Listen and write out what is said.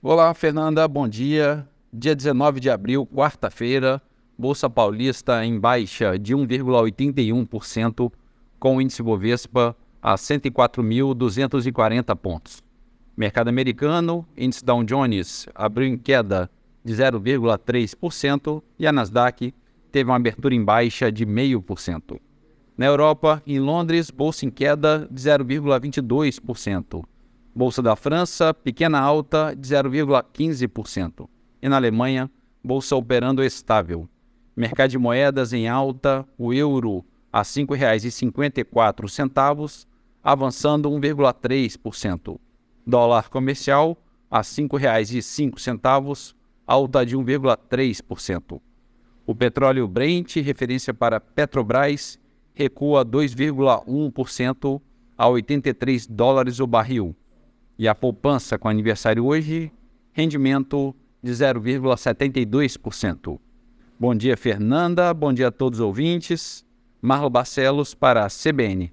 Olá, Fernanda, bom dia. Dia 19 de abril, quarta-feira, Bolsa Paulista em baixa de 1,81%, com o índice Bovespa a 104.240 pontos. Mercado americano, índice Dow Jones abriu em queda de 0,3% e a Nasdaq teve uma abertura em baixa de 0,5%. Na Europa, em Londres, bolsa em queda de 0,22%. Bolsa da França, pequena alta de 0,15%. E na Alemanha, bolsa operando estável. Mercado de moedas em alta, o euro a R$ 5,54, avançando 1,3%. Dólar comercial a R$ 5,05, alta de 1,3%. O petróleo Brent, referência para Petrobras, recua 2,1% a 83 dólares o barril. E a poupança com aniversário hoje, rendimento de 0,72%. Bom dia, Fernanda. Bom dia a todos os ouvintes. Marlo Barcelos para a CBN.